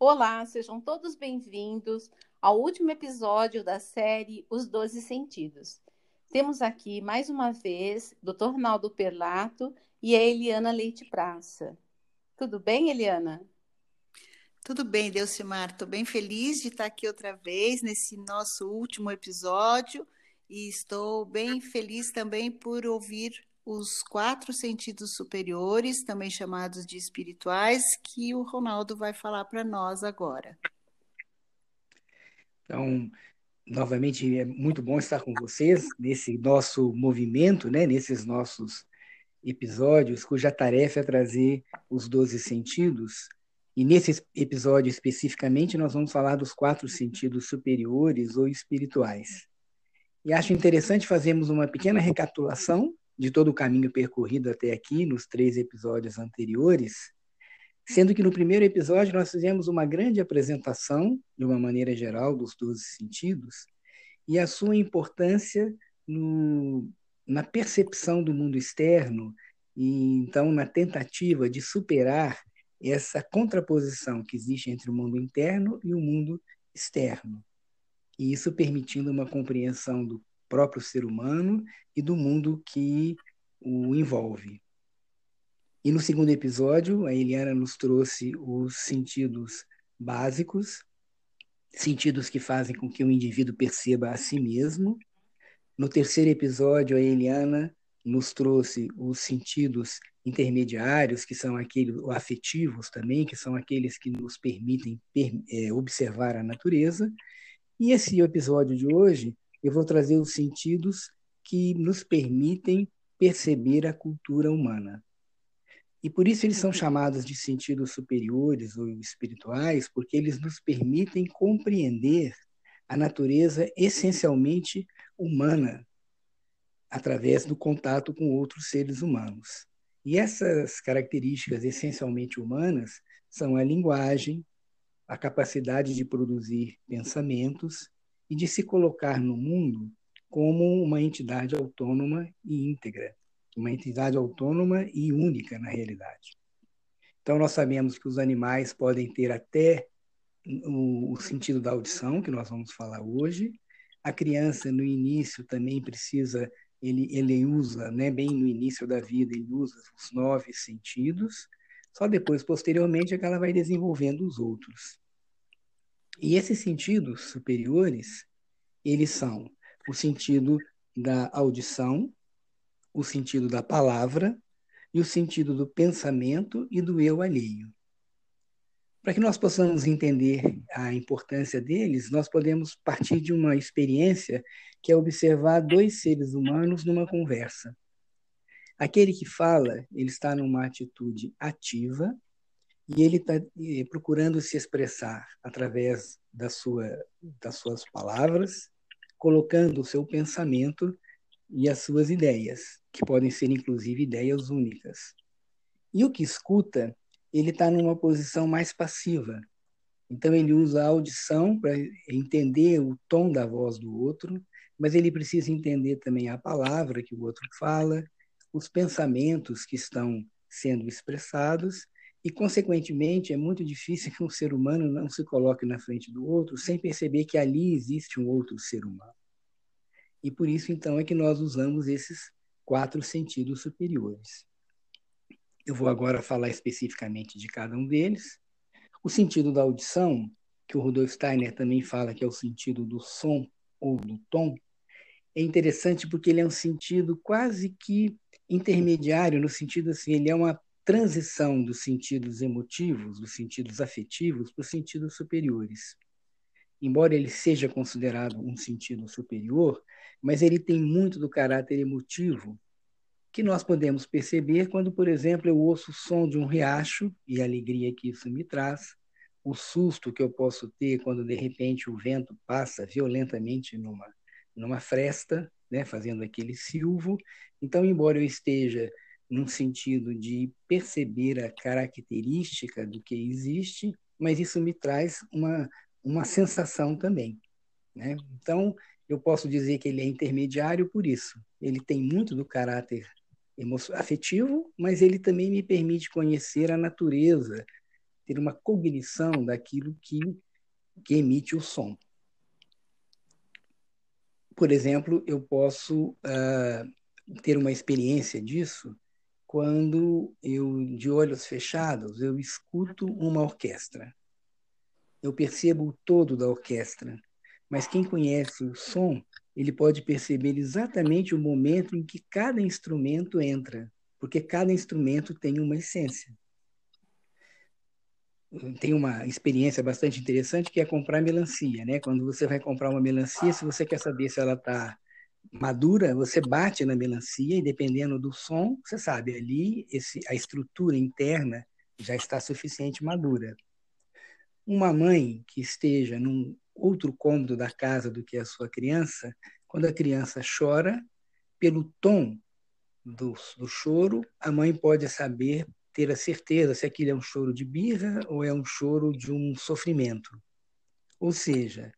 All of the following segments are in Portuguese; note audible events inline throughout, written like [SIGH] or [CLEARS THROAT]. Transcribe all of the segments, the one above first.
Olá, sejam todos bem-vindos ao último episódio da série Os Doze Sentidos. Temos aqui mais uma vez Dr. Ronaldo Perlato e a Eliana Leite Praça. Tudo bem, Eliana? Tudo bem, Delcimar. Estou bem feliz de estar aqui outra vez nesse nosso último episódio e estou bem feliz também por ouvir os quatro sentidos superiores, também chamados de espirituais, que o Ronaldo vai falar para nós agora. Então, novamente é muito bom estar com vocês nesse nosso movimento, né, nesses nossos episódios, cuja tarefa é trazer os doze sentidos. E nesse episódio especificamente, nós vamos falar dos quatro sentidos superiores ou espirituais. E acho interessante fazermos uma pequena recapitulação de todo o caminho percorrido até aqui, nos três episódios anteriores, sendo que no primeiro episódio nós fizemos uma grande apresentação, de uma maneira geral, dos doze sentidos e a sua importância no, na percepção do mundo externo e então na tentativa de superar essa contraposição que existe entre o mundo interno e o mundo externo. E isso permitindo uma compreensão do próprio ser humano e do mundo que o envolve. E no segundo episódio, a Eliana nos trouxe os sentidos básicos, sentidos que fazem com que o indivíduo perceba a si mesmo. No terceiro episódio, a Eliana nos trouxe os sentidos intermediários, que são aqueles afetivos também, que são aqueles que nos permitem é, observar a natureza. E esse episódio de hoje eu vou trazer os sentidos que nos permitem perceber a cultura humana. E por isso eles são chamados de sentidos superiores ou espirituais, porque eles nos permitem compreender a natureza essencialmente humana através do contato com outros seres humanos. E essas características essencialmente humanas são a linguagem, a capacidade de produzir pensamentos e de se colocar no mundo como uma entidade autônoma e íntegra, uma entidade autônoma e única na realidade. Então, nós sabemos que os animais podem ter até o, sentido da audição, que nós vamos falar hoje. A criança, no início, também precisa, ele, ele usa, né, bem no início da vida, ele usa os nove sentidos, só depois, posteriormente, é que ela vai desenvolvendo os outros. E esses sentidos superiores, eles são o sentido da audição, o sentido da palavra e o sentido do pensamento e do eu alheio. Para que nós possamos entender a importância deles, nós podemos partir de uma experiência que é observar dois seres humanos numa conversa. Aquele que fala, ele está numa atitude ativa e ele está procurando se expressar através da sua, das suas palavras, colocando o seu pensamento e as suas ideias, que podem ser inclusive ideias únicas. E o que escuta, ele está numa posição mais passiva. Então ele usa a audição para entender o tom da voz do outro, mas ele precisa entender também a palavra que o outro fala, os pensamentos que estão sendo expressados e, consequentemente, é muito difícil [LAUGHS] que um ser humano não se coloque na frente do outro sem perceber que ali existe um outro ser humano. E por isso, então, é que nós usamos esses quatro sentidos superiores. Eu vou agora falar especificamente de cada um deles. O sentido da audição, que o Rudolf Steiner também fala que é o sentido do som ou do tom, é interessante porque ele é um sentido quase que intermediário, no sentido assim, ele é uma transição dos sentidos emotivos, dos sentidos afetivos, para os sentidos superiores. Embora ele seja considerado um sentido superior, mas ele tem muito do caráter emotivo que nós podemos perceber quando, por exemplo, eu ouço o som de um riacho e a alegria que isso me traz, o susto que eu posso ter quando de repente o vento passa violentamente numa numa fresta, né, fazendo aquele silvo. Então, embora eu esteja num sentido de perceber a característica do que existe, mas isso me traz uma, uma sensação também. Né? Então, eu posso dizer que ele é intermediário por isso. Ele tem muito do caráter afetivo, mas ele também me permite conhecer a natureza ter uma cognição daquilo que, que emite o som. Por exemplo, eu posso uh, ter uma experiência disso quando eu, de olhos fechados, eu escuto uma orquestra. Eu percebo o todo da orquestra, mas quem conhece o som, ele pode perceber exatamente o momento em que cada instrumento entra, porque cada instrumento tem uma essência. Tem uma experiência bastante interessante que é comprar melancia, né? Quando você vai comprar uma melancia, se você quer saber se ela está madura, você bate na melancia e dependendo do som, você sabe, ali esse, a estrutura interna já está suficiente madura. Uma mãe que esteja num outro cômodo da casa do que a sua criança, quando a criança chora, pelo tom do, do choro, a mãe pode saber, ter a certeza se aquilo é um choro de birra ou é um choro de um sofrimento. Ou seja,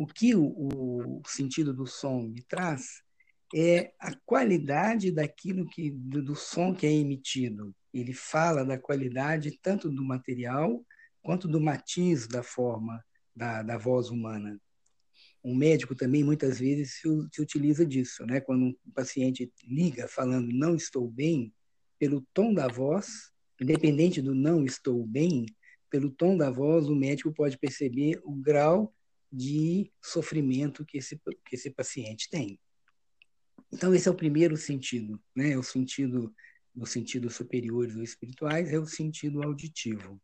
o que o, o sentido do som me traz é a qualidade daquilo que do, do, som que é emitido. Ele fala da qualidade tanto do material quanto do matiz da forma da, da voz humana. Um médico também muitas vezes se, se utiliza disso, né? Quando um paciente liga falando não estou bem, pelo tom da voz, independente do não estou bem, pelo tom da voz o médico pode perceber o grau de sofrimento que esse, que esse paciente tem. Então, esse é o primeiro sentido, né? o sentido, os sentidos superiores ou espirituais, é o sentido auditivo.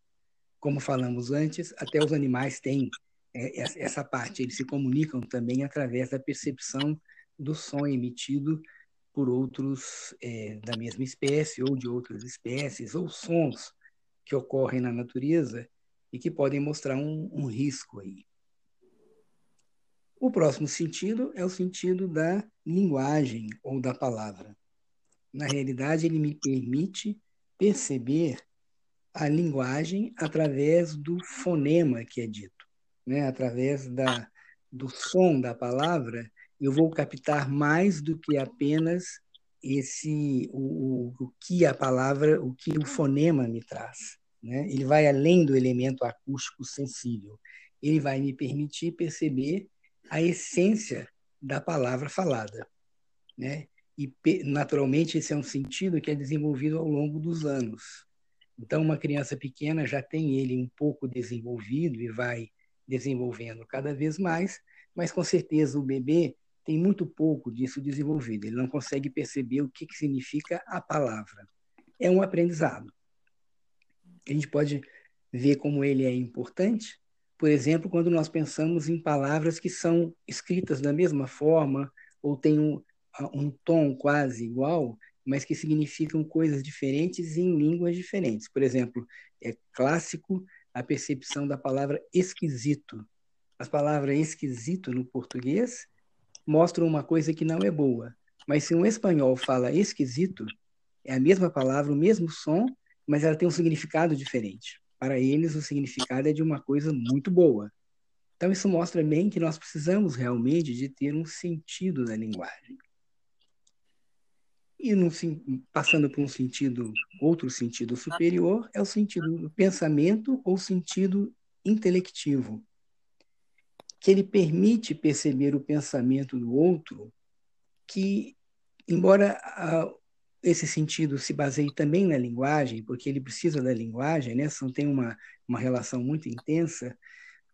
Como falamos antes, até os animais têm é, essa parte, eles se comunicam também através da percepção do som emitido por outros é, da mesma espécie ou de outras espécies, ou sons que ocorrem na natureza e que podem mostrar um, um risco aí. O próximo sentido é o sentido da linguagem ou da palavra. Na realidade, ele me permite perceber a linguagem através do fonema que é dito, né? através da, do som da palavra, eu vou captar mais do que apenas esse o, o, o que a palavra, o que o fonema me traz. Né? Ele vai além do elemento acústico sensível. Ele vai me permitir perceber a essência da palavra falada. Né? E, naturalmente, esse é um sentido que é desenvolvido ao longo dos anos. Então, uma criança pequena já tem ele um pouco desenvolvido e vai desenvolvendo cada vez mais, mas com certeza o bebê tem muito pouco disso desenvolvido. Ele não consegue perceber o que, que significa a palavra. É um aprendizado. A gente pode ver como ele é importante por exemplo, quando nós pensamos em palavras que são escritas da mesma forma ou têm um, um tom quase igual, mas que significam coisas diferentes em línguas diferentes. Por exemplo, é clássico a percepção da palavra esquisito. As palavras esquisito no português mostram uma coisa que não é boa, mas se um espanhol fala esquisito, é a mesma palavra, o mesmo som, mas ela tem um significado diferente para eles o significado é de uma coisa muito boa. Então isso mostra bem que nós precisamos realmente de ter um sentido na linguagem. E passando por um sentido, outro sentido superior, é o sentido do pensamento ou sentido intelectivo, que ele permite perceber o pensamento do outro, que, embora esse sentido se baseia também na linguagem, porque ele precisa da linguagem, né? São, tem uma, uma relação muito intensa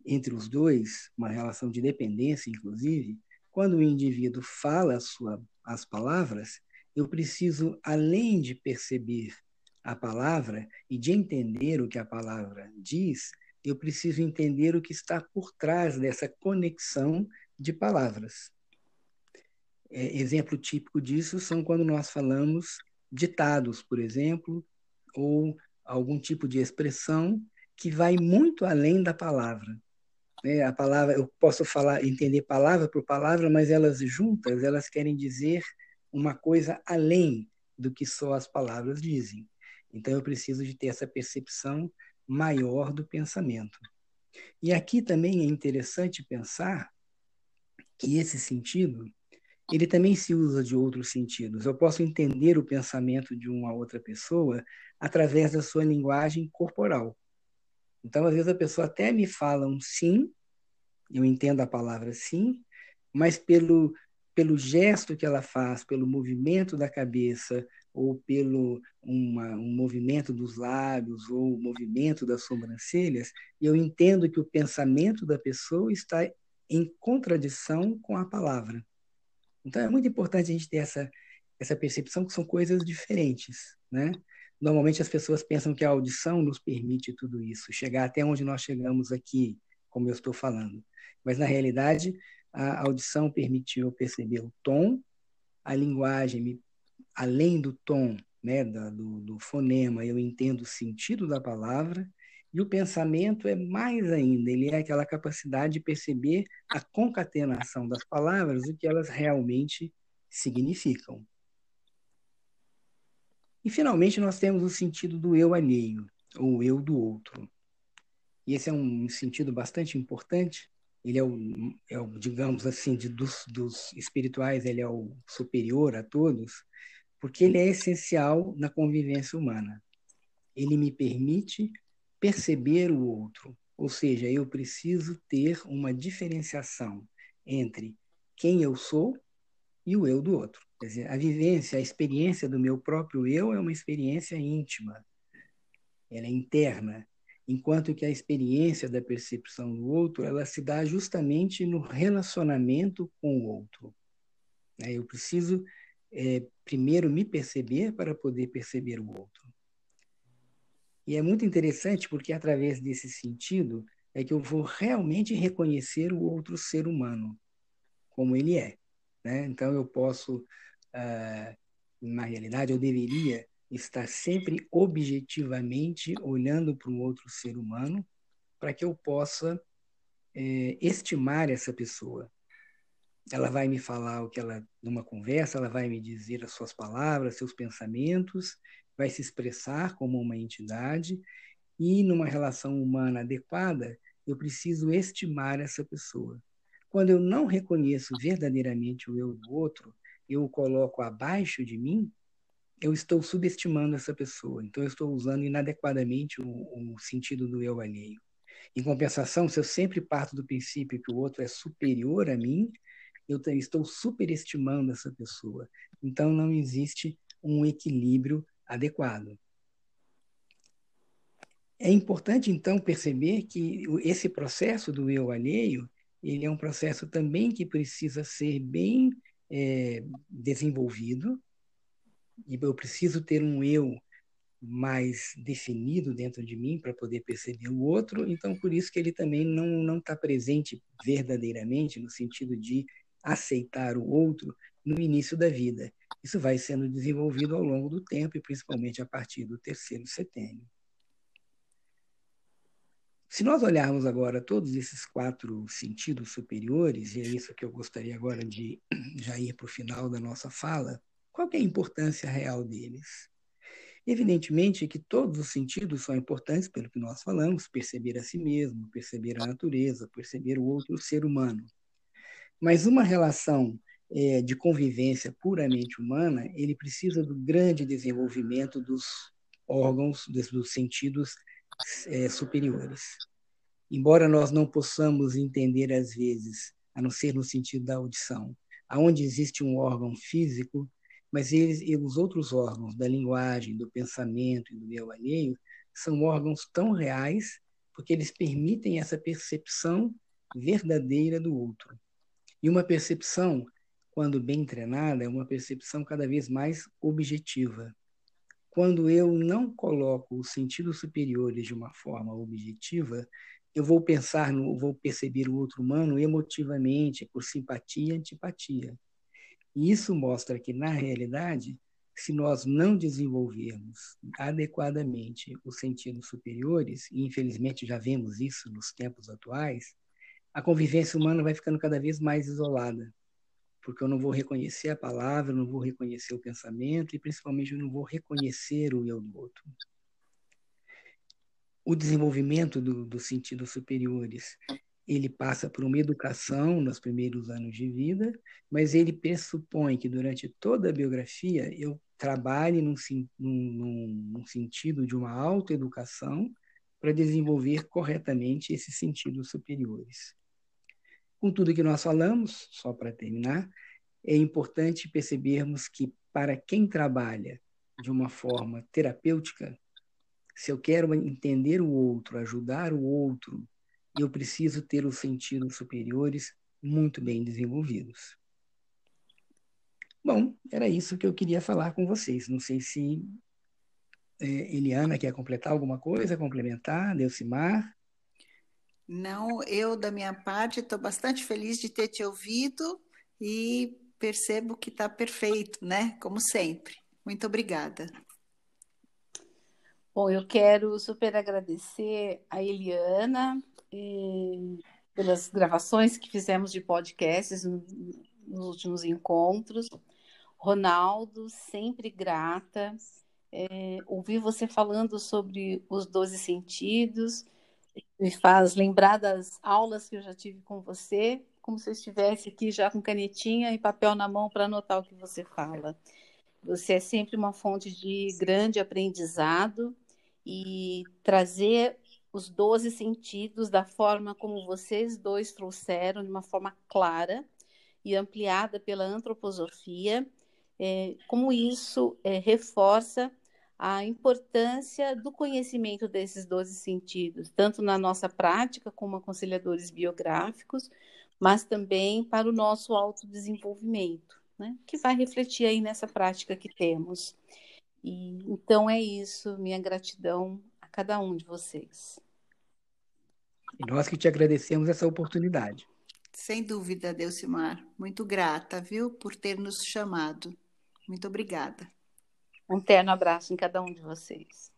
entre os dois, uma relação de dependência, inclusive. Quando o indivíduo fala sua, as palavras, eu preciso, além de perceber a palavra e de entender o que a palavra diz, eu preciso entender o que está por trás dessa conexão de palavras. É, exemplo típico disso são quando nós falamos ditados, por exemplo, ou algum tipo de expressão que vai muito além da palavra. É, a palavra, eu posso falar, entender palavra por palavra, mas elas juntas, elas querem dizer uma coisa além do que só as palavras dizem. Então eu preciso de ter essa percepção maior do pensamento. E aqui também é interessante pensar que esse sentido ele também se usa de outros sentidos. Eu posso entender o pensamento de uma outra pessoa através da sua linguagem corporal. Então, às vezes, a pessoa até me fala um sim, eu entendo a palavra sim, mas pelo, pelo gesto que ela faz, pelo movimento da cabeça, ou pelo uma, um movimento dos lábios, ou movimento das sobrancelhas, eu entendo que o pensamento da pessoa está em contradição com a palavra. Então, é muito importante a gente ter essa, essa percepção que são coisas diferentes, né? Normalmente as pessoas pensam que a audição nos permite tudo isso, chegar até onde nós chegamos aqui, como eu estou falando. Mas na realidade, a audição permitiu perceber o tom, a linguagem, além do tom, né, do, do fonema, eu entendo o sentido da palavra, e o pensamento é mais ainda, ele é aquela capacidade de perceber a concatenação das palavras, o que elas realmente significam. E, finalmente, nós temos o sentido do eu alheio, ou eu do outro. E esse é um sentido bastante importante. Ele é o, é o digamos assim, de, dos, dos espirituais, ele é o superior a todos, porque ele é essencial na convivência humana. Ele me permite perceber o outro, ou seja, eu preciso ter uma diferenciação entre quem eu sou e o eu do outro. Quer dizer, a vivência, a experiência do meu próprio eu é uma experiência íntima, ela é interna, enquanto que a experiência da percepção do outro ela se dá justamente no relacionamento com o outro. Né? Eu preciso é, primeiro me perceber para poder perceber o outro. E é muito interessante porque através desse sentido é que eu vou realmente reconhecer o outro ser humano como ele é. Né? Então eu posso uh, na realidade, eu deveria estar sempre objetivamente olhando para um outro ser humano para que eu possa é, estimar essa pessoa. Ela vai me falar o que ela, numa conversa, ela vai me dizer as suas palavras, seus pensamentos, vai se expressar como uma entidade e numa relação humana adequada, eu preciso estimar essa pessoa. Quando eu não reconheço verdadeiramente o eu do outro, eu o coloco abaixo de mim, eu estou subestimando essa pessoa. Então, eu estou usando inadequadamente o, o sentido do eu alheio. Em compensação, se eu sempre parto do princípio que o outro é superior a mim, eu estou superestimando essa pessoa. Então, não existe um equilíbrio adequado. É importante, então, perceber que esse processo do eu alheio, ele é um processo também que precisa ser bem é, desenvolvido, e eu preciso ter um eu mais definido dentro de mim para poder perceber o outro, então por isso que ele também não não está presente verdadeiramente no sentido de aceitar o outro no início da vida. Isso vai sendo desenvolvido ao longo do tempo e principalmente a partir do terceiro setênio. Se nós olharmos agora todos esses quatro sentidos superiores, e é isso que eu gostaria agora de [CLEARS THROAT] já ir para o final da nossa fala, qual é a importância real deles? Evidentemente que todos os sentidos são importantes pelo que nós falamos, perceber a si mesmo, perceber a natureza, perceber o outro ser humano. Mas uma relação é, de convivência puramente humana, ele precisa do grande desenvolvimento dos órgãos, dos sentidos é, superiores. Embora nós não possamos entender às vezes, a não ser no sentido da audição, aonde existe um órgão físico, mas eles os outros órgãos da linguagem, do pensamento e do eu alheio são órgãos tão reais porque eles permitem essa percepção verdadeira do outro. E uma percepção, quando bem treinada, é uma percepção cada vez mais objetiva quando eu não coloco os sentidos superiores de uma forma objetiva, eu vou pensar, no, vou perceber o outro humano emotivamente, por simpatia e antipatia. E isso mostra que, na realidade, se nós não desenvolvermos adequadamente os sentidos superiores, e infelizmente já vemos isso nos tempos atuais, a convivência humana vai ficando cada vez mais isolada porque eu não vou reconhecer a palavra, não vou reconhecer o pensamento e principalmente eu não vou reconhecer o eu do outro. O desenvolvimento do, dos sentidos superiores, ele passa por uma educação nos primeiros anos de vida, mas ele pressupõe que durante toda a biografia eu trabalhe num, num, num sentido de uma autoeducação para desenvolver corretamente esses sentidos superiores. Com tudo que nós falamos, só para terminar, é importante percebermos que para quem trabalha de uma forma terapêutica, se eu quero entender o outro, ajudar o outro, eu preciso ter os sentidos superiores muito bem desenvolvidos. Bom, era isso que eu queria falar com vocês. Não sei se é, Eliana quer completar alguma coisa, complementar, Delcimar. Não, eu da minha parte estou bastante feliz de ter te ouvido e percebo que está perfeito, né? Como sempre. Muito obrigada. Bom, eu quero super agradecer a Eliana pelas gravações que fizemos de podcasts nos últimos encontros. Ronaldo, sempre grata. É, ouvir você falando sobre os doze sentidos me faz lembrar das aulas que eu já tive com você, como se eu estivesse aqui já com canetinha e papel na mão para anotar o que você fala. Você é sempre uma fonte de grande aprendizado e trazer os doze sentidos da forma como vocês dois trouxeram, de uma forma clara e ampliada pela antroposofia, é, como isso é, reforça a importância do conhecimento desses doze sentidos, tanto na nossa prática como aconselhadores biográficos, mas também para o nosso autodesenvolvimento, né? que vai refletir aí nessa prática que temos. E, então é isso, minha gratidão a cada um de vocês. E nós que te agradecemos essa oportunidade. Sem dúvida, Delcimar. Muito grata, viu, por ter nos chamado. Muito obrigada. Um terno abraço em cada um de vocês.